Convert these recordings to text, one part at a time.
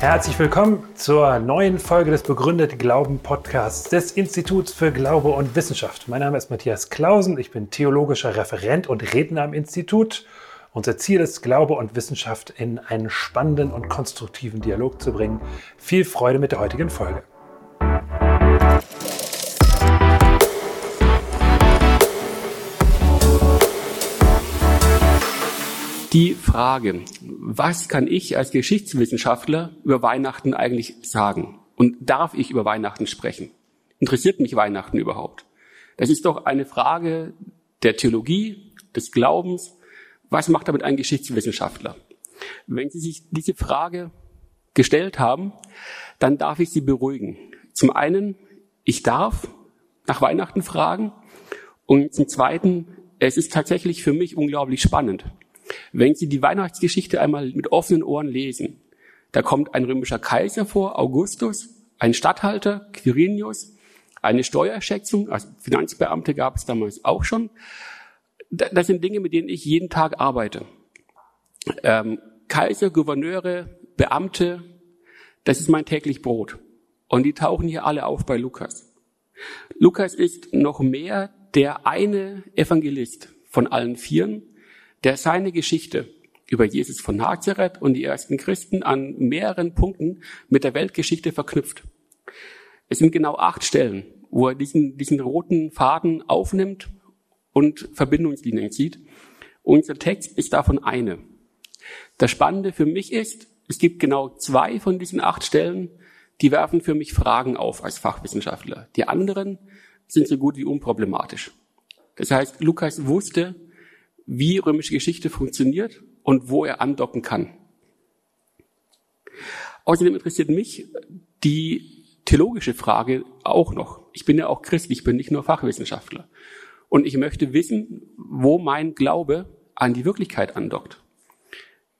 Herzlich willkommen zur neuen Folge des Begründet Glauben Podcasts des Instituts für Glaube und Wissenschaft. Mein Name ist Matthias Klausen, ich bin theologischer Referent und Redner am Institut. Unser Ziel ist, Glaube und Wissenschaft in einen spannenden und konstruktiven Dialog zu bringen. Viel Freude mit der heutigen Folge. Die Frage, was kann ich als Geschichtswissenschaftler über Weihnachten eigentlich sagen? Und darf ich über Weihnachten sprechen? Interessiert mich Weihnachten überhaupt? Das ist doch eine Frage der Theologie, des Glaubens. Was macht damit ein Geschichtswissenschaftler? Wenn Sie sich diese Frage gestellt haben, dann darf ich Sie beruhigen. Zum einen, ich darf nach Weihnachten fragen und zum zweiten, es ist tatsächlich für mich unglaublich spannend. Wenn Sie die Weihnachtsgeschichte einmal mit offenen Ohren lesen, da kommt ein römischer Kaiser vor, Augustus, ein Statthalter, Quirinius, eine Steuerschätzung, also Finanzbeamte gab es damals auch schon. Das sind Dinge, mit denen ich jeden Tag arbeite. Ähm, Kaiser, Gouverneure, Beamte, das ist mein täglich Brot. Und die tauchen hier alle auf bei Lukas. Lukas ist noch mehr der eine Evangelist von allen Vieren, der seine Geschichte über Jesus von Nazareth und die ersten Christen an mehreren Punkten mit der Weltgeschichte verknüpft. Es sind genau acht Stellen, wo er diesen, diesen roten Faden aufnimmt und Verbindungslinien zieht. Unser Text ist davon eine. Das Spannende für mich ist, es gibt genau zwei von diesen acht Stellen, die werfen für mich Fragen auf als Fachwissenschaftler. Die anderen sind so gut wie unproblematisch. Das heißt, Lukas wusste, wie römische Geschichte funktioniert und wo er andocken kann. Außerdem interessiert mich die theologische Frage auch noch. Ich bin ja auch Christ, ich bin nicht nur Fachwissenschaftler. Und ich möchte wissen, wo mein Glaube an die Wirklichkeit andockt.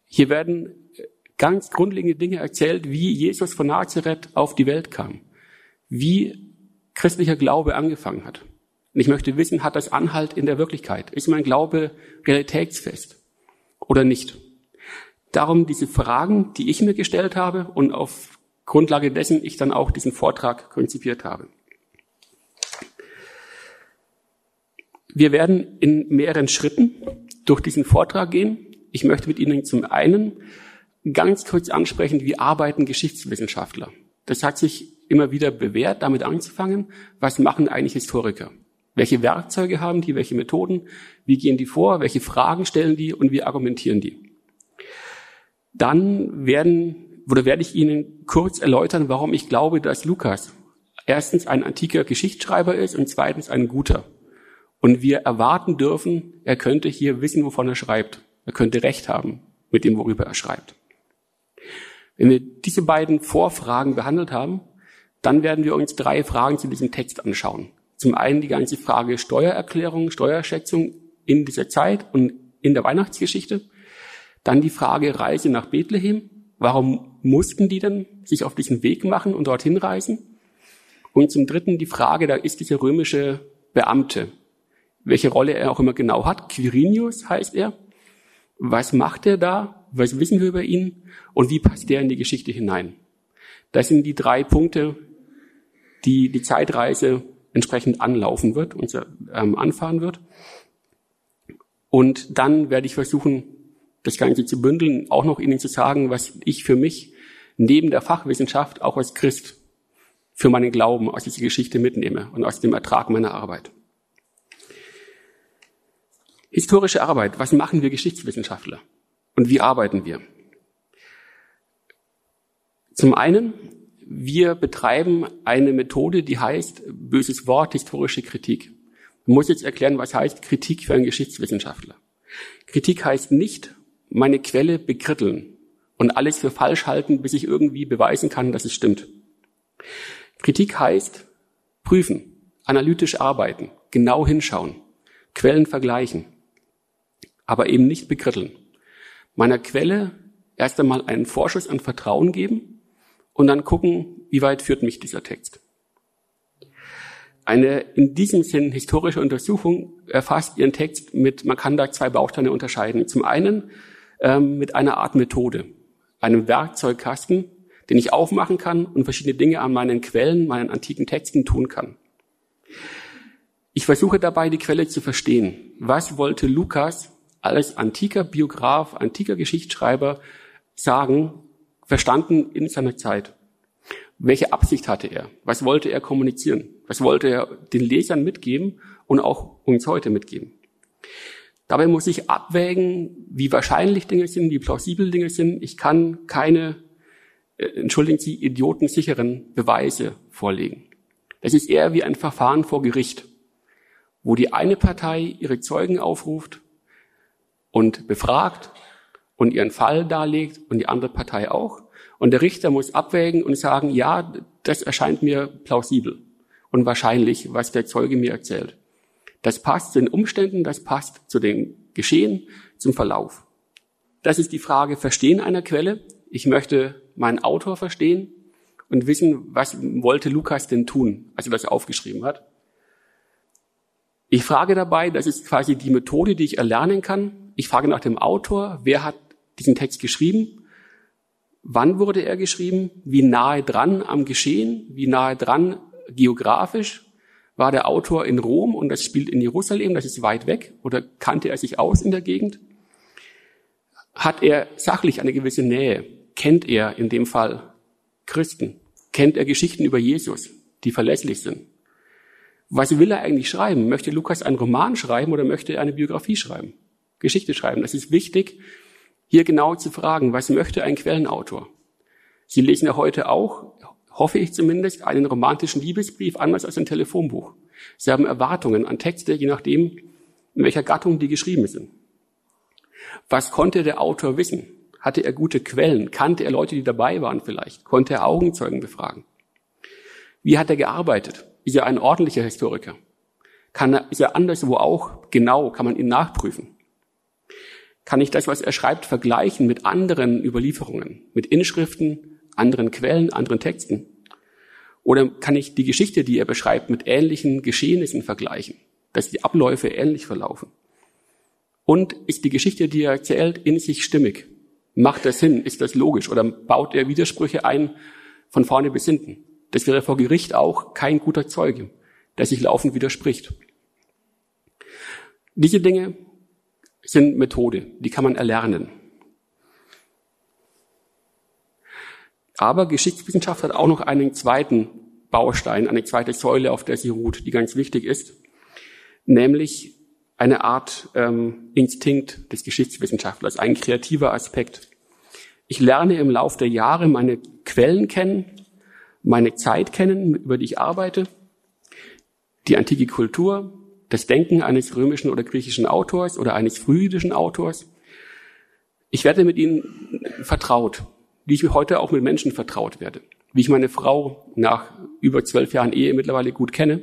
Hier werden ganz grundlegende Dinge erzählt, wie Jesus von Nazareth auf die Welt kam, wie christlicher Glaube angefangen hat. Und ich möchte wissen, hat das Anhalt in der Wirklichkeit? Ist mein Glaube realitätsfest oder nicht? Darum diese Fragen, die ich mir gestellt habe und auf Grundlage dessen ich dann auch diesen Vortrag konzipiert habe. Wir werden in mehreren Schritten durch diesen Vortrag gehen. Ich möchte mit Ihnen zum einen ganz kurz ansprechen, wie arbeiten Geschichtswissenschaftler. Das hat sich immer wieder bewährt, damit anzufangen. Was machen eigentlich Historiker? Welche Werkzeuge haben die? Welche Methoden? Wie gehen die vor? Welche Fragen stellen die? Und wie argumentieren die? Dann werden, oder werde ich Ihnen kurz erläutern, warum ich glaube, dass Lukas erstens ein antiker Geschichtsschreiber ist und zweitens ein guter. Und wir erwarten dürfen, er könnte hier wissen, wovon er schreibt. Er könnte Recht haben mit dem, worüber er schreibt. Wenn wir diese beiden Vorfragen behandelt haben, dann werden wir uns drei Fragen zu diesem Text anschauen. Zum einen die ganze Frage Steuererklärung, Steuerschätzung in dieser Zeit und in der Weihnachtsgeschichte. Dann die Frage Reise nach Bethlehem. Warum mussten die denn sich auf diesen Weg machen und dorthin reisen? Und zum dritten die Frage, da ist dieser römische Beamte. Welche Rolle er auch immer genau hat. Quirinius heißt er. Was macht er da? Was wissen wir über ihn? Und wie passt der in die Geschichte hinein? Das sind die drei Punkte, die die Zeitreise entsprechend anlaufen wird und ähm, anfahren wird. Und dann werde ich versuchen, das Ganze zu bündeln, auch noch Ihnen zu sagen, was ich für mich neben der Fachwissenschaft auch als Christ für meinen Glauben aus dieser Geschichte mitnehme und aus dem Ertrag meiner Arbeit. Historische Arbeit. Was machen wir Geschichtswissenschaftler? Und wie arbeiten wir? Zum einen wir betreiben eine Methode, die heißt, böses Wort, historische Kritik. Ich muss jetzt erklären, was heißt Kritik für einen Geschichtswissenschaftler. Kritik heißt nicht, meine Quelle bekritteln und alles für falsch halten, bis ich irgendwie beweisen kann, dass es stimmt. Kritik heißt prüfen, analytisch arbeiten, genau hinschauen, Quellen vergleichen, aber eben nicht bekritteln. Meiner Quelle erst einmal einen Vorschuss an Vertrauen geben und dann gucken, wie weit führt mich dieser Text. Eine in diesem Sinn historische Untersuchung erfasst ihren Text mit, man kann da zwei Bausteine unterscheiden. Zum einen ähm, mit einer Art Methode, einem Werkzeugkasten, den ich aufmachen kann und verschiedene Dinge an meinen Quellen, meinen antiken Texten tun kann. Ich versuche dabei, die Quelle zu verstehen. Was wollte Lukas als antiker Biograf, antiker Geschichtsschreiber sagen, verstanden in seiner Zeit? Welche Absicht hatte er? Was wollte er kommunizieren? Was wollte er den Lesern mitgeben und auch uns heute mitgeben? Dabei muss ich abwägen, wie wahrscheinlich Dinge sind, wie plausibel Dinge sind. Ich kann keine, äh, entschuldigen Sie, idiotensicheren Beweise vorlegen. Das ist eher wie ein Verfahren vor Gericht, wo die eine Partei ihre Zeugen aufruft und befragt und ihren Fall darlegt und die andere Partei auch. Und der Richter muss abwägen und sagen, ja, das erscheint mir plausibel und wahrscheinlich, was der Zeuge mir erzählt. Das passt zu den Umständen, das passt zu dem Geschehen, zum Verlauf. Das ist die Frage Verstehen einer Quelle. Ich möchte meinen Autor verstehen und wissen, was wollte Lukas denn tun, als er das aufgeschrieben hat. Ich frage dabei, das ist quasi die Methode, die ich erlernen kann. Ich frage nach dem Autor, wer hat diesen Text geschrieben Wann wurde er geschrieben? Wie nahe dran am Geschehen? Wie nahe dran geografisch? War der Autor in Rom und das spielt in Jerusalem, das ist weit weg? Oder kannte er sich aus in der Gegend? Hat er sachlich eine gewisse Nähe? Kennt er in dem Fall Christen? Kennt er Geschichten über Jesus, die verlässlich sind? Was will er eigentlich schreiben? Möchte Lukas einen Roman schreiben oder möchte er eine Biografie schreiben? Geschichte schreiben. Das ist wichtig, hier genau zu fragen, was möchte ein Quellenautor? Sie lesen ja heute auch, hoffe ich zumindest, einen romantischen Liebesbrief anders als ein Telefonbuch. Sie haben Erwartungen an Texte, je nachdem, in welcher Gattung die geschrieben sind. Was konnte der Autor wissen? Hatte er gute Quellen? Kannte er Leute, die dabei waren vielleicht? Konnte er Augenzeugen befragen? Wie hat er gearbeitet? Ist er ein ordentlicher Historiker? Kann er, ist er anderswo auch genau? Kann man ihn nachprüfen? Kann ich das, was er schreibt, vergleichen mit anderen Überlieferungen, mit Inschriften, anderen Quellen, anderen Texten? Oder kann ich die Geschichte, die er beschreibt, mit ähnlichen Geschehnissen vergleichen, dass die Abläufe ähnlich verlaufen? Und ist die Geschichte, die er erzählt, in sich stimmig? Macht das Sinn? Ist das logisch? Oder baut er Widersprüche ein von vorne bis hinten? Das wäre vor Gericht auch kein guter Zeuge, der sich laufend widerspricht. Diese Dinge sind Methode, die kann man erlernen. Aber Geschichtswissenschaft hat auch noch einen zweiten Baustein, eine zweite Säule, auf der sie ruht, die ganz wichtig ist, nämlich eine Art ähm, Instinkt des Geschichtswissenschaftlers, ein kreativer Aspekt. Ich lerne im Laufe der Jahre meine Quellen kennen, meine Zeit kennen, über die ich arbeite, die antike Kultur, das Denken eines römischen oder griechischen Autors oder eines frühjüdischen Autors. Ich werde mit ihnen vertraut, wie ich heute auch mit Menschen vertraut werde, wie ich meine Frau nach über zwölf Jahren Ehe mittlerweile gut kenne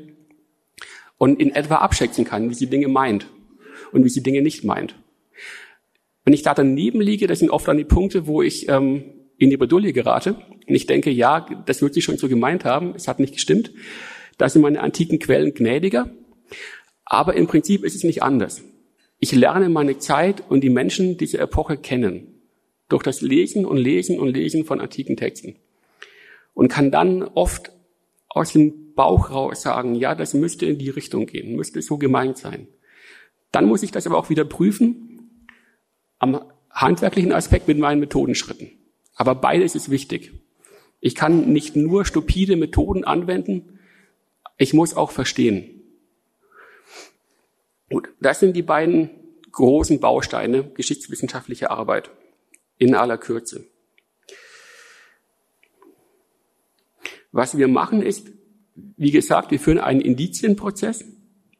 und in etwa abschätzen kann, wie sie Dinge meint und wie sie Dinge nicht meint. Wenn ich da daneben liege, das sind oft dann die Punkte, wo ich ähm, in die Bredouille gerate und ich denke, ja, das wird sie schon so gemeint haben, es hat nicht gestimmt. Da sind meine antiken Quellen gnädiger aber im Prinzip ist es nicht anders. Ich lerne meine Zeit und die Menschen dieser Epoche kennen. Durch das Lesen und Lesen und Lesen von antiken Texten. Und kann dann oft aus dem Bauch raus sagen, ja, das müsste in die Richtung gehen, müsste so gemeint sein. Dann muss ich das aber auch wieder prüfen am handwerklichen Aspekt mit meinen Methodenschritten. Aber beides ist wichtig. Ich kann nicht nur stupide Methoden anwenden, ich muss auch verstehen. Gut, das sind die beiden großen Bausteine geschichtswissenschaftlicher Arbeit in aller Kürze. Was wir machen ist, wie gesagt, wir führen einen Indizienprozess.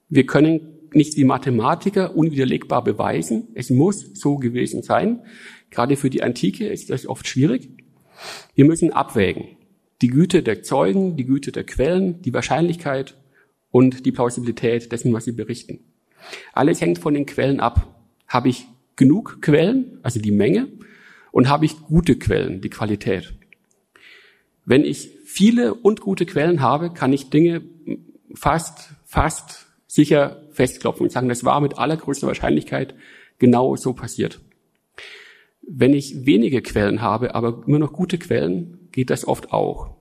Wir können nicht wie Mathematiker unwiderlegbar beweisen. Es muss so gewesen sein. Gerade für die Antike ist das oft schwierig. Wir müssen abwägen. Die Güte der Zeugen, die Güte der Quellen, die Wahrscheinlichkeit und die Plausibilität dessen, was sie berichten. Alles hängt von den Quellen ab. Habe ich genug Quellen, also die Menge, und habe ich gute Quellen, die Qualität. Wenn ich viele und gute Quellen habe, kann ich Dinge fast, fast sicher festklopfen und sagen, das war mit allergrößter Wahrscheinlichkeit genau so passiert. Wenn ich wenige Quellen habe, aber immer noch gute Quellen, geht das oft auch.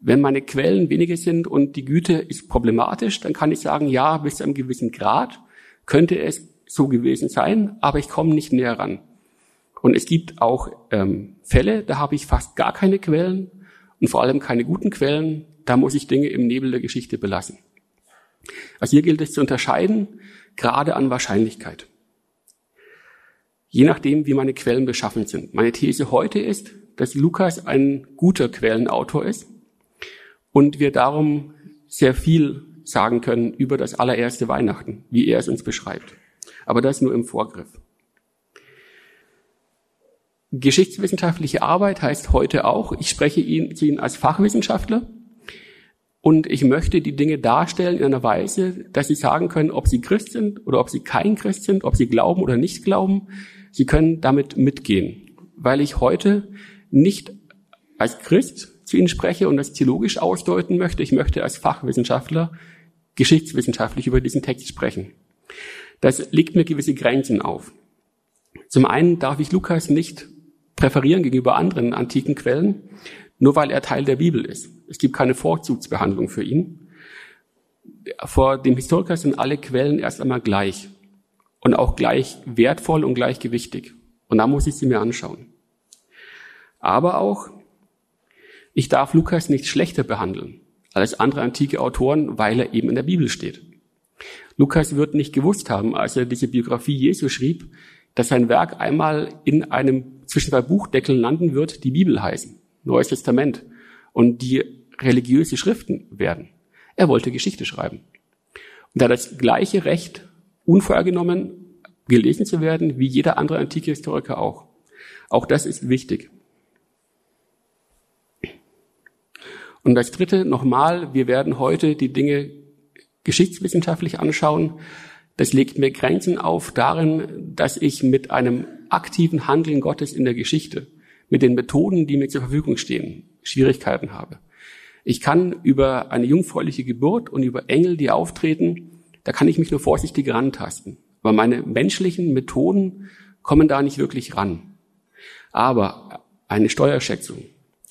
Wenn meine Quellen wenige sind und die Güte ist problematisch, dann kann ich sagen, ja, bis zu einem gewissen Grad könnte es so gewesen sein, aber ich komme nicht näher ran. Und es gibt auch ähm, Fälle, da habe ich fast gar keine Quellen und vor allem keine guten Quellen. Da muss ich Dinge im Nebel der Geschichte belassen. Also hier gilt es zu unterscheiden, gerade an Wahrscheinlichkeit. Je nachdem, wie meine Quellen beschaffen sind. Meine These heute ist, dass Lukas ein guter Quellenautor ist und wir darum sehr viel sagen können über das allererste Weihnachten, wie er es uns beschreibt. Aber das nur im Vorgriff. Geschichtswissenschaftliche Arbeit heißt heute auch, ich spreche ihn, zu Ihnen als Fachwissenschaftler und ich möchte die Dinge darstellen in einer Weise, dass Sie sagen können, ob Sie Christ sind oder ob Sie kein Christ sind, ob Sie glauben oder nicht glauben. Sie können damit mitgehen, weil ich heute nicht als Christ zu Ihnen spreche und das theologisch ausdeuten möchte. Ich möchte als Fachwissenschaftler geschichtswissenschaftlich über diesen Text sprechen. Das legt mir gewisse Grenzen auf. Zum einen darf ich Lukas nicht präferieren gegenüber anderen antiken Quellen, nur weil er Teil der Bibel ist. Es gibt keine Vorzugsbehandlung für ihn. Vor dem Historiker sind alle Quellen erst einmal gleich und auch gleich wertvoll und gleichgewichtig. Und da muss ich sie mir anschauen. Aber auch, ich darf Lukas nicht schlechter behandeln als andere antike Autoren, weil er eben in der Bibel steht. Lukas wird nicht gewusst haben, als er diese Biografie Jesu schrieb, dass sein Werk einmal in einem zwischen zwei Buchdeckeln landen wird, die Bibel heißen, Neues Testament, und die religiöse Schriften werden. Er wollte Geschichte schreiben. Und er hat das gleiche Recht, unvorgenommen gelesen zu werden, wie jeder andere antike Historiker auch. Auch das ist wichtig. Und das Dritte nochmal, wir werden heute die Dinge geschichtswissenschaftlich anschauen. Das legt mir Grenzen auf darin, dass ich mit einem aktiven Handeln Gottes in der Geschichte, mit den Methoden, die mir zur Verfügung stehen, Schwierigkeiten habe. Ich kann über eine jungfräuliche Geburt und über Engel, die auftreten, da kann ich mich nur vorsichtig rantasten. Aber meine menschlichen Methoden kommen da nicht wirklich ran. Aber eine Steuerschätzung,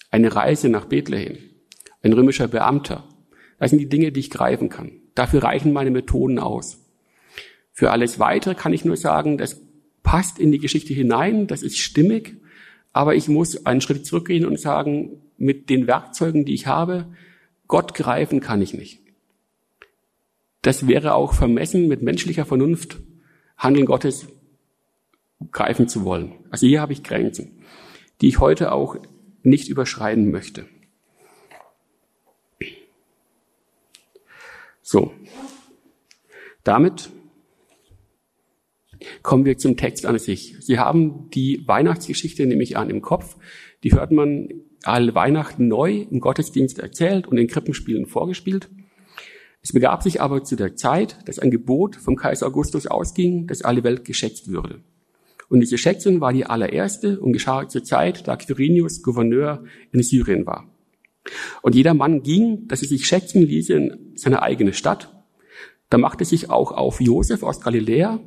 eine Reise nach Bethlehem, ein römischer Beamter, das sind die Dinge, die ich greifen kann. Dafür reichen meine Methoden aus. Für alles Weitere kann ich nur sagen, das passt in die Geschichte hinein, das ist stimmig, aber ich muss einen Schritt zurückgehen und sagen, mit den Werkzeugen, die ich habe, Gott greifen kann ich nicht. Das wäre auch vermessen, mit menschlicher Vernunft Handeln Gottes greifen zu wollen. Also hier habe ich Grenzen, die ich heute auch nicht überschreiten möchte. So. Damit Kommen wir zum Text an sich. Sie haben die Weihnachtsgeschichte, nehme ich an, im Kopf. Die hört man alle Weihnachten neu im Gottesdienst erzählt und in Krippenspielen vorgespielt. Es begab sich aber zu der Zeit, dass ein Gebot vom Kaiser Augustus ausging, dass alle Welt geschätzt würde. Und diese Schätzung war die allererste und geschah zur Zeit, da Quirinius Gouverneur in Syrien war. Und jeder Mann ging, dass er sich schätzen ließe in seine eigene Stadt. Da machte sich auch auf Josef aus Galiläa,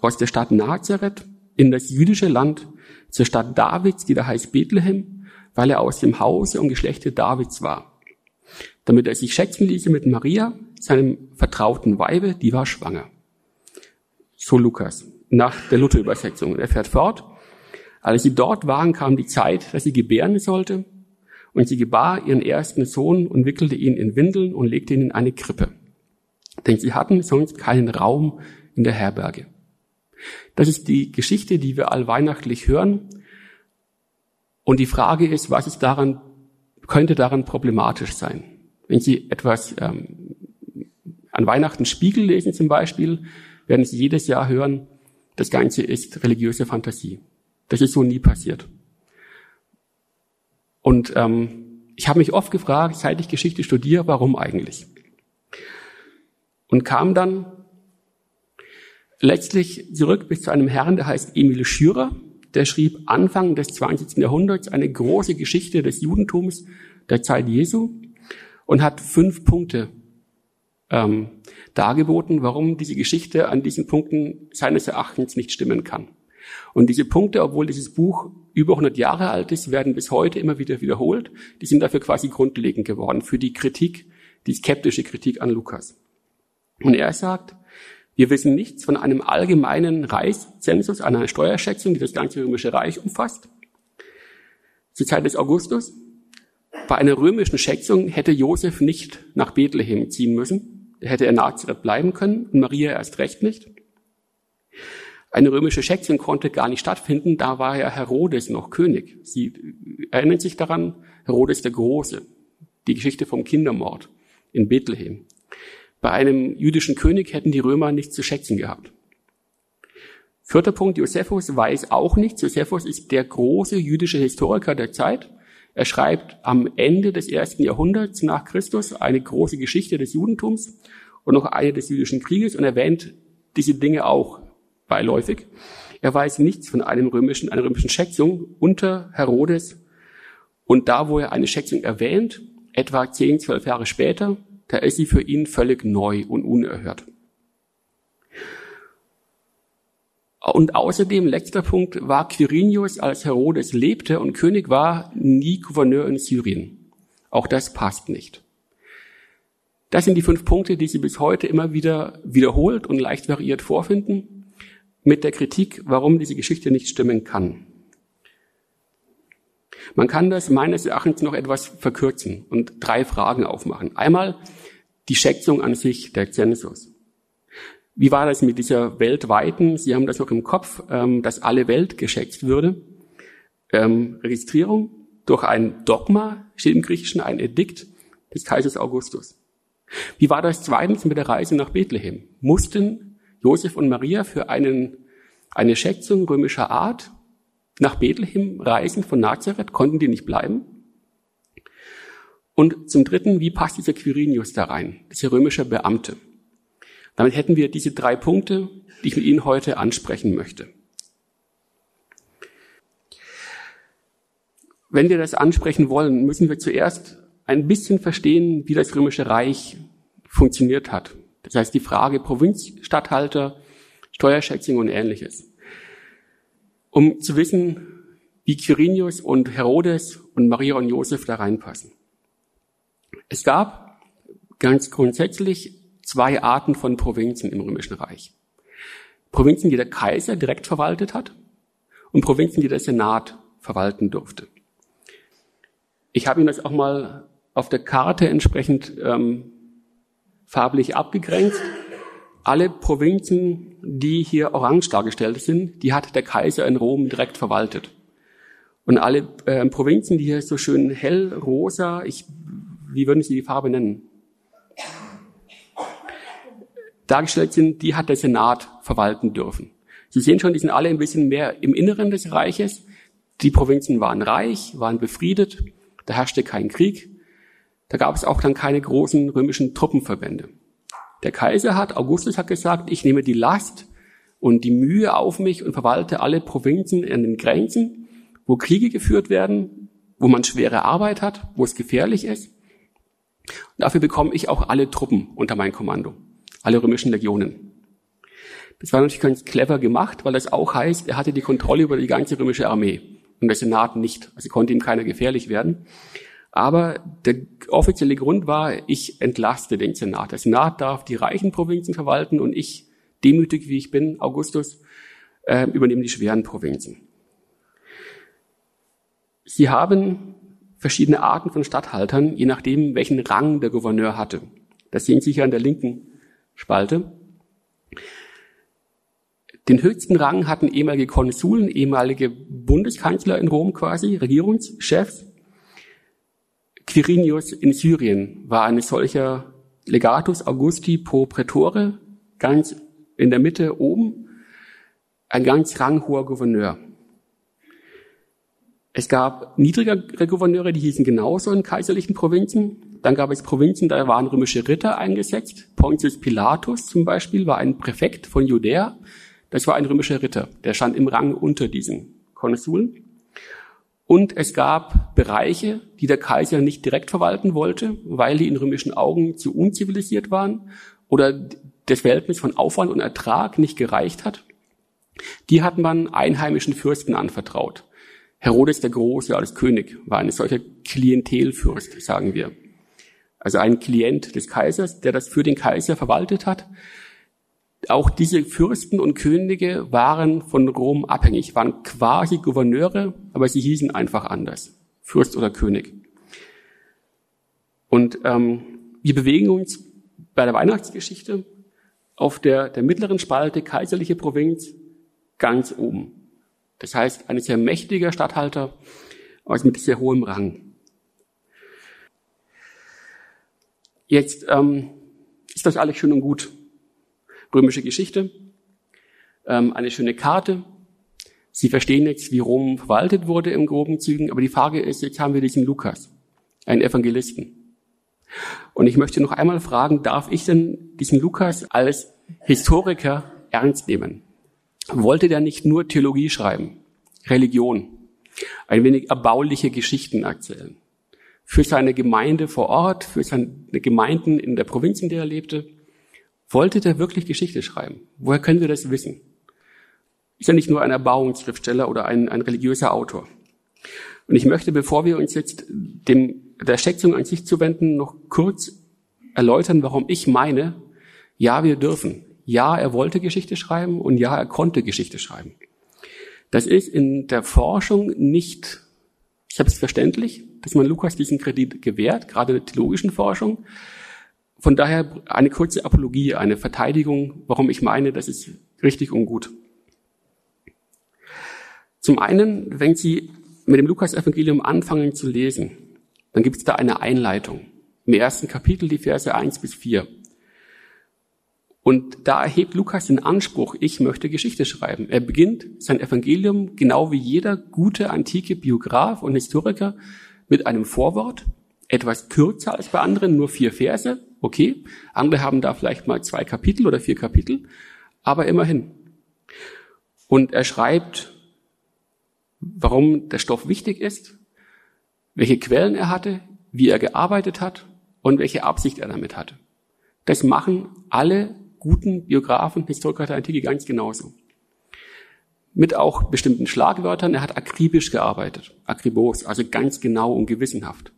aus der Stadt Nazareth in das jüdische Land zur Stadt Davids, die da heißt Bethlehem, weil er aus dem Hause und Geschlechte Davids war. Damit er sich schätzen ließe mit Maria, seinem vertrauten Weibe, die war schwanger. So Lukas, nach der Luther-Übersetzung. Er fährt fort. Als sie dort waren, kam die Zeit, dass sie gebären sollte. Und sie gebar ihren ersten Sohn und wickelte ihn in Windeln und legte ihn in eine Krippe. Denn sie hatten sonst keinen Raum in der Herberge. Das ist die Geschichte, die wir allweihnachtlich hören. Und die Frage ist, was ist daran, könnte daran problematisch sein? Wenn Sie etwas ähm, an Weihnachten Spiegel lesen zum Beispiel, werden Sie jedes Jahr hören, das Ganze ist religiöse Fantasie. Das ist so nie passiert. Und ähm, ich habe mich oft gefragt, seit ich Geschichte studiere, warum eigentlich? Und kam dann letztlich zurück bis zu einem Herrn, der heißt Emil Schürer. Der schrieb Anfang des 20. Jahrhunderts eine große Geschichte des Judentums der Zeit Jesu und hat fünf Punkte ähm, dargeboten, warum diese Geschichte an diesen Punkten seines Erachtens nicht stimmen kann. Und diese Punkte, obwohl dieses Buch über 100 Jahre alt ist, werden bis heute immer wieder wiederholt. Die sind dafür quasi grundlegend geworden für die Kritik, die skeptische Kritik an Lukas. Und er sagt, wir wissen nichts von einem allgemeinen Reichszensus, einer Steuerschätzung, die das ganze römische Reich umfasst. Zur Zeit des Augustus. Bei einer römischen Schätzung hätte Josef nicht nach Bethlehem ziehen müssen. Da hätte er Nazareth bleiben können und Maria erst recht nicht. Eine römische Schätzung konnte gar nicht stattfinden, da war ja Herodes noch König. Sie erinnern sich daran, Herodes der Große, die Geschichte vom Kindermord in Bethlehem. Bei einem jüdischen König hätten die Römer nichts zu schätzen gehabt. Vierter Punkt, Josephus weiß auch nichts. Josephus ist der große jüdische Historiker der Zeit. Er schreibt am Ende des ersten Jahrhunderts nach Christus eine große Geschichte des Judentums und noch eine des jüdischen Krieges und erwähnt diese Dinge auch beiläufig. Er weiß nichts von einem römischen, einer römischen Schätzung unter Herodes. Und da, wo er eine Schätzung erwähnt, etwa zehn, zwölf Jahre später, da ist sie für ihn völlig neu und unerhört. Und außerdem, letzter Punkt, war Quirinius, als Herodes lebte und König war, nie Gouverneur in Syrien. Auch das passt nicht. Das sind die fünf Punkte, die Sie bis heute immer wieder wiederholt und leicht variiert vorfinden mit der Kritik, warum diese Geschichte nicht stimmen kann. Man kann das meines Erachtens noch etwas verkürzen und drei Fragen aufmachen. Einmal die Schätzung an sich, der Zensus. Wie war das mit dieser weltweiten, Sie haben das noch im Kopf, ähm, dass alle Welt geschätzt würde, ähm, Registrierung durch ein Dogma, steht im Griechischen ein Edikt des Kaisers Augustus. Wie war das zweitens mit der Reise nach Bethlehem? Mussten Josef und Maria für einen, eine Schätzung römischer Art nach Bethlehem reisen von Nazareth, konnten die nicht bleiben. Und zum Dritten, wie passt dieser Quirinius da rein, dieser römische Beamte? Damit hätten wir diese drei Punkte, die ich mit Ihnen heute ansprechen möchte. Wenn wir das ansprechen wollen, müssen wir zuerst ein bisschen verstehen, wie das römische Reich funktioniert hat. Das heißt, die Frage Provinzstatthalter, Steuerschätzung und ähnliches. Um zu wissen, wie Quirinius und Herodes und Maria und Josef da reinpassen. Es gab ganz grundsätzlich zwei Arten von Provinzen im Römischen Reich. Provinzen, die der Kaiser direkt verwaltet hat und Provinzen, die der Senat verwalten durfte. Ich habe Ihnen das auch mal auf der Karte entsprechend ähm, farblich abgegrenzt. Alle Provinzen, die hier orange dargestellt sind, die hat der Kaiser in Rom direkt verwaltet. Und alle äh, Provinzen, die hier so schön hell rosa, ich, wie würden Sie die Farbe nennen? Dargestellt sind, die hat der Senat verwalten dürfen. Sie sehen schon, die sind alle ein bisschen mehr im Inneren des Reiches. Die Provinzen waren reich, waren befriedet, da herrschte kein Krieg. Da gab es auch dann keine großen römischen Truppenverbände. Der Kaiser hat, Augustus hat gesagt, ich nehme die Last und die Mühe auf mich und verwalte alle Provinzen in den Grenzen, wo Kriege geführt werden, wo man schwere Arbeit hat, wo es gefährlich ist. Und dafür bekomme ich auch alle Truppen unter mein Kommando, alle römischen Legionen. Das war natürlich ganz clever gemacht, weil das auch heißt, er hatte die Kontrolle über die ganze römische Armee und der Senat nicht. Also konnte ihm keiner gefährlich werden. Aber der offizielle Grund war, ich entlaste den Senat. Der Senat darf die reichen Provinzen verwalten und ich, demütig wie ich bin, Augustus, äh, übernehme die schweren Provinzen. Sie haben verschiedene Arten von Statthaltern, je nachdem, welchen Rang der Gouverneur hatte. Das sehen Sie hier an der linken Spalte. Den höchsten Rang hatten ehemalige Konsuln, ehemalige Bundeskanzler in Rom quasi, Regierungschefs. Quirinius in Syrien war ein solcher Legatus Augusti pro Prätore, ganz in der Mitte oben, ein ganz ranghoher Gouverneur. Es gab niedrigere Gouverneure, die hießen genauso in kaiserlichen Provinzen. Dann gab es Provinzen, da waren römische Ritter eingesetzt. Pontius Pilatus zum Beispiel war ein Präfekt von Judäa. Das war ein römischer Ritter. Der stand im Rang unter diesen Konsuln. Und es gab Bereiche, die der Kaiser nicht direkt verwalten wollte, weil die in römischen Augen zu unzivilisiert waren oder das Verhältnis von Aufwand und Ertrag nicht gereicht hat. Die hat man einheimischen Fürsten anvertraut. Herodes der Große als König war eine solche Klientelfürst, sagen wir. Also ein Klient des Kaisers, der das für den Kaiser verwaltet hat. Auch diese Fürsten und Könige waren von Rom abhängig, waren quasi Gouverneure, aber sie hießen einfach anders. Fürst oder König. Und ähm, wir bewegen uns bei der Weihnachtsgeschichte auf der, der mittleren Spalte kaiserliche Provinz ganz oben. Das heißt, ein sehr mächtiger Statthalter, aber mit sehr hohem Rang. Jetzt ähm, ist das alles schön und gut. Römische Geschichte, ähm, eine schöne Karte. Sie verstehen jetzt, wie Rom verwaltet wurde im groben Zügen, aber die Frage ist, jetzt haben wir diesen Lukas, einen Evangelisten. Und ich möchte noch einmal fragen, darf ich denn diesen Lukas als Historiker ernst nehmen? wollte der nicht nur Theologie schreiben, Religion, ein wenig erbauliche Geschichten erzählen. Für seine Gemeinde vor Ort, für seine Gemeinden in der Provinz, in der er lebte, wollte der wirklich Geschichte schreiben. Woher können wir das wissen? Ist er nicht nur ein Erbauungsschriftsteller oder ein, ein religiöser Autor? Und ich möchte, bevor wir uns jetzt dem, der Schätzung an sich zuwenden, noch kurz erläutern, warum ich meine, ja, wir dürfen ja, er wollte Geschichte schreiben und ja, er konnte Geschichte schreiben. Das ist in der Forschung nicht selbstverständlich, dass man Lukas diesen Kredit gewährt, gerade in der theologischen Forschung. Von daher eine kurze Apologie, eine Verteidigung, warum ich meine, das ist richtig und gut. Zum einen, wenn Sie mit dem Lukas-Evangelium anfangen zu lesen, dann gibt es da eine Einleitung. Im ersten Kapitel die Verse 1 bis 4. Und da erhebt Lukas den Anspruch, ich möchte Geschichte schreiben. Er beginnt sein Evangelium genau wie jeder gute antike Biograf und Historiker mit einem Vorwort, etwas kürzer als bei anderen, nur vier Verse, okay. Andere haben da vielleicht mal zwei Kapitel oder vier Kapitel, aber immerhin. Und er schreibt, warum der Stoff wichtig ist, welche Quellen er hatte, wie er gearbeitet hat und welche Absicht er damit hatte. Das machen alle guten Biografen, Historiker der Antike ganz genauso. Mit auch bestimmten Schlagwörtern. Er hat akribisch gearbeitet. Akribos, also ganz genau und gewissenhaft.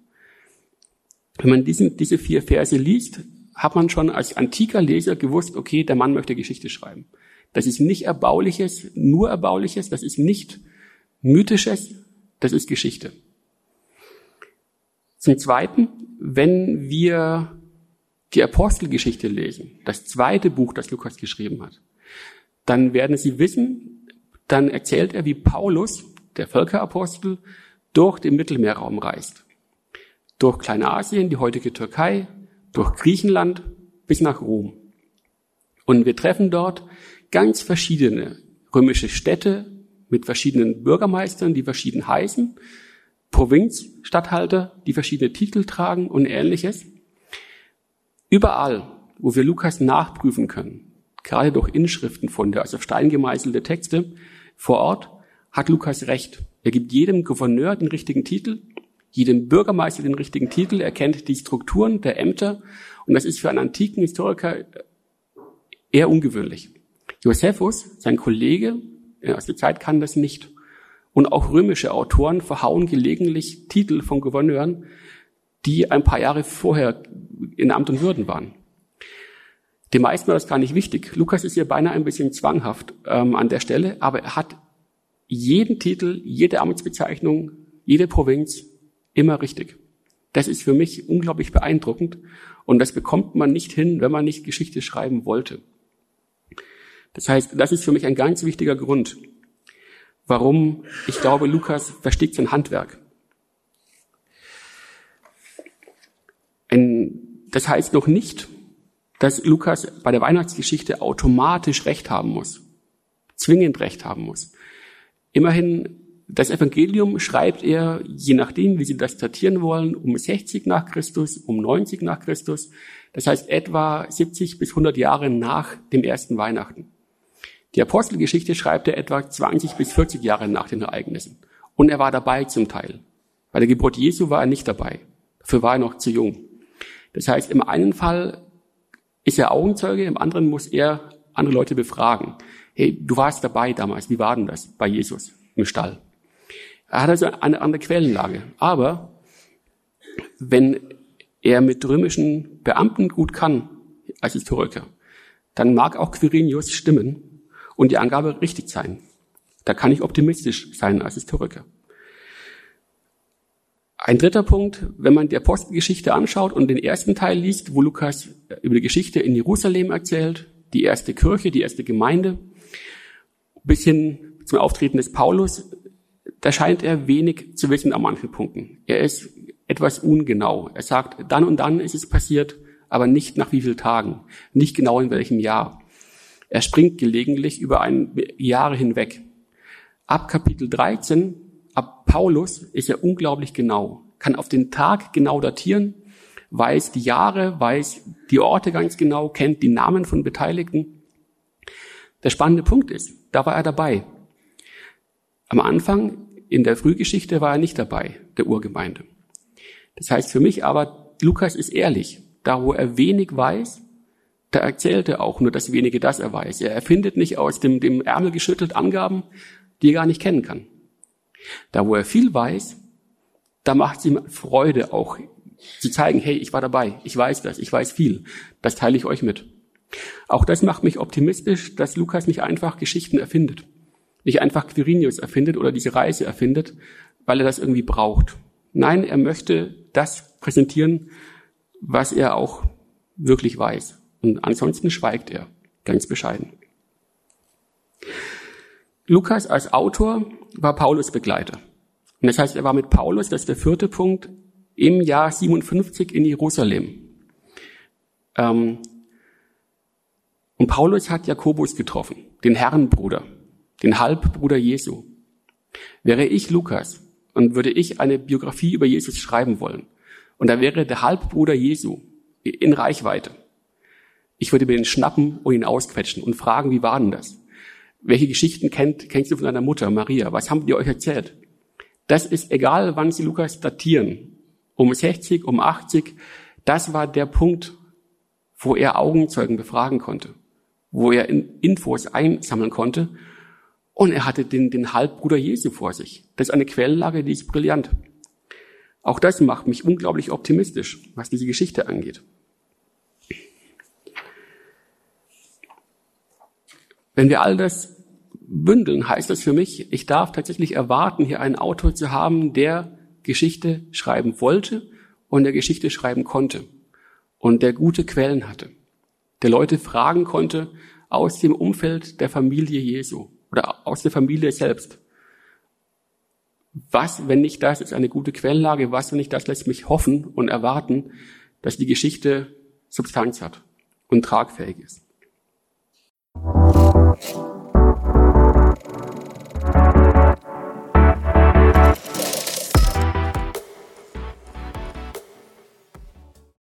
Wenn man diesen, diese vier Verse liest, hat man schon als antiker Leser gewusst, okay, der Mann möchte Geschichte schreiben. Das ist nicht Erbauliches, nur Erbauliches, das ist nicht Mythisches, das ist Geschichte. Zum Zweiten, wenn wir die Apostelgeschichte lesen, das zweite Buch, das Lukas geschrieben hat, dann werden Sie wissen, dann erzählt er, wie Paulus, der Völkerapostel, durch den Mittelmeerraum reist. Durch Kleinasien, die heutige Türkei, durch Griechenland bis nach Rom. Und wir treffen dort ganz verschiedene römische Städte mit verschiedenen Bürgermeistern, die verschieden heißen, Provinzstatthalter, die verschiedene Titel tragen und ähnliches. Überall, wo wir Lukas nachprüfen können, gerade durch Inschriftenfunde, also auf Stein gemeißelte Texte vor Ort, hat Lukas recht. Er gibt jedem Gouverneur den richtigen Titel, jedem Bürgermeister den richtigen Titel, er kennt die Strukturen der Ämter und das ist für einen antiken Historiker eher ungewöhnlich. Josephus, sein Kollege aus der Zeit, kann das nicht. Und auch römische Autoren verhauen gelegentlich Titel von Gouverneuren, die ein paar Jahre vorher in Amt und Würden waren. Den meisten war das gar nicht wichtig. Lukas ist hier beinahe ein bisschen zwanghaft ähm, an der Stelle, aber er hat jeden Titel, jede Amtsbezeichnung, jede Provinz immer richtig. Das ist für mich unglaublich beeindruckend und das bekommt man nicht hin, wenn man nicht Geschichte schreiben wollte. Das heißt, das ist für mich ein ganz wichtiger Grund, warum ich glaube, Lukas versteht sein Handwerk. Ein, das heißt noch nicht, dass Lukas bei der Weihnachtsgeschichte automatisch Recht haben muss, zwingend Recht haben muss. Immerhin, das Evangelium schreibt er, je nachdem, wie Sie das datieren wollen, um 60 nach Christus, um 90 nach Christus. Das heißt etwa 70 bis 100 Jahre nach dem ersten Weihnachten. Die Apostelgeschichte schreibt er etwa 20 bis 40 Jahre nach den Ereignissen. Und er war dabei zum Teil. Bei der Geburt Jesu war er nicht dabei. Dafür war er noch zu jung. Das heißt, im einen Fall ist er Augenzeuge, im anderen muss er andere Leute befragen. Hey, du warst dabei damals, wie war denn das bei Jesus im Stall? Er hat also eine andere Quellenlage. Aber wenn er mit römischen Beamten gut kann, als Historiker, dann mag auch Quirinius stimmen und die Angabe richtig sein. Da kann ich optimistisch sein als Historiker. Ein dritter Punkt, wenn man die Apostelgeschichte anschaut und den ersten Teil liest, wo Lukas über die Geschichte in Jerusalem erzählt, die erste Kirche, die erste Gemeinde, bis hin zum Auftreten des Paulus, da scheint er wenig zu wissen an manchen Punkten. Er ist etwas ungenau. Er sagt, dann und dann ist es passiert, aber nicht nach wie vielen Tagen, nicht genau in welchem Jahr. Er springt gelegentlich über ein Jahre hinweg. Ab Kapitel 13, ab Paulus, ist er unglaublich genau, kann auf den Tag genau datieren, weiß die Jahre, weiß die Orte ganz genau, kennt die Namen von Beteiligten. Der spannende Punkt ist, da war er dabei. Am Anfang in der Frühgeschichte war er nicht dabei, der Urgemeinde. Das heißt für mich aber, Lukas ist ehrlich. Da, wo er wenig weiß, da erzählt er auch nur das wenige, das er weiß. Er erfindet nicht aus dem, dem Ärmel geschüttelt Angaben, die er gar nicht kennen kann. Da, wo er viel weiß, da macht es ihm Freude auch zu zeigen, hey, ich war dabei, ich weiß das, ich weiß viel, das teile ich euch mit. Auch das macht mich optimistisch, dass Lukas nicht einfach Geschichten erfindet, nicht einfach Quirinius erfindet oder diese Reise erfindet, weil er das irgendwie braucht. Nein, er möchte das präsentieren, was er auch wirklich weiß. Und ansonsten schweigt er ganz bescheiden. Lukas als Autor war Paulus Begleiter. Und das heißt, er war mit Paulus, das ist der vierte Punkt, im Jahr 57 in Jerusalem. Ähm, und Paulus hat Jakobus getroffen, den Herrenbruder, den Halbbruder Jesu. Wäre ich Lukas und würde ich eine Biografie über Jesus schreiben wollen, und da wäre der Halbbruder Jesu in Reichweite. Ich würde mir den schnappen und ihn ausquetschen und fragen, wie war denn das? Welche Geschichten kennt, kennst du von deiner Mutter, Maria? Was haben die euch erzählt? Das ist egal, wann sie Lukas datieren. Um 60, um 80. Das war der Punkt, wo er Augenzeugen befragen konnte. Wo er Infos einsammeln konnte. Und er hatte den, den Halbbruder Jesu vor sich. Das ist eine Quellenlage, die ist brillant. Auch das macht mich unglaublich optimistisch, was diese Geschichte angeht. Wenn wir all das bündeln, heißt das für mich, ich darf tatsächlich erwarten, hier einen Autor zu haben, der Geschichte schreiben wollte und der Geschichte schreiben konnte und der gute Quellen hatte, der Leute fragen konnte aus dem Umfeld der Familie Jesu aus der Familie selbst. Was, wenn nicht das, ist eine gute Quellenlage? Was, wenn nicht das, lässt mich hoffen und erwarten, dass die Geschichte Substanz hat und tragfähig ist.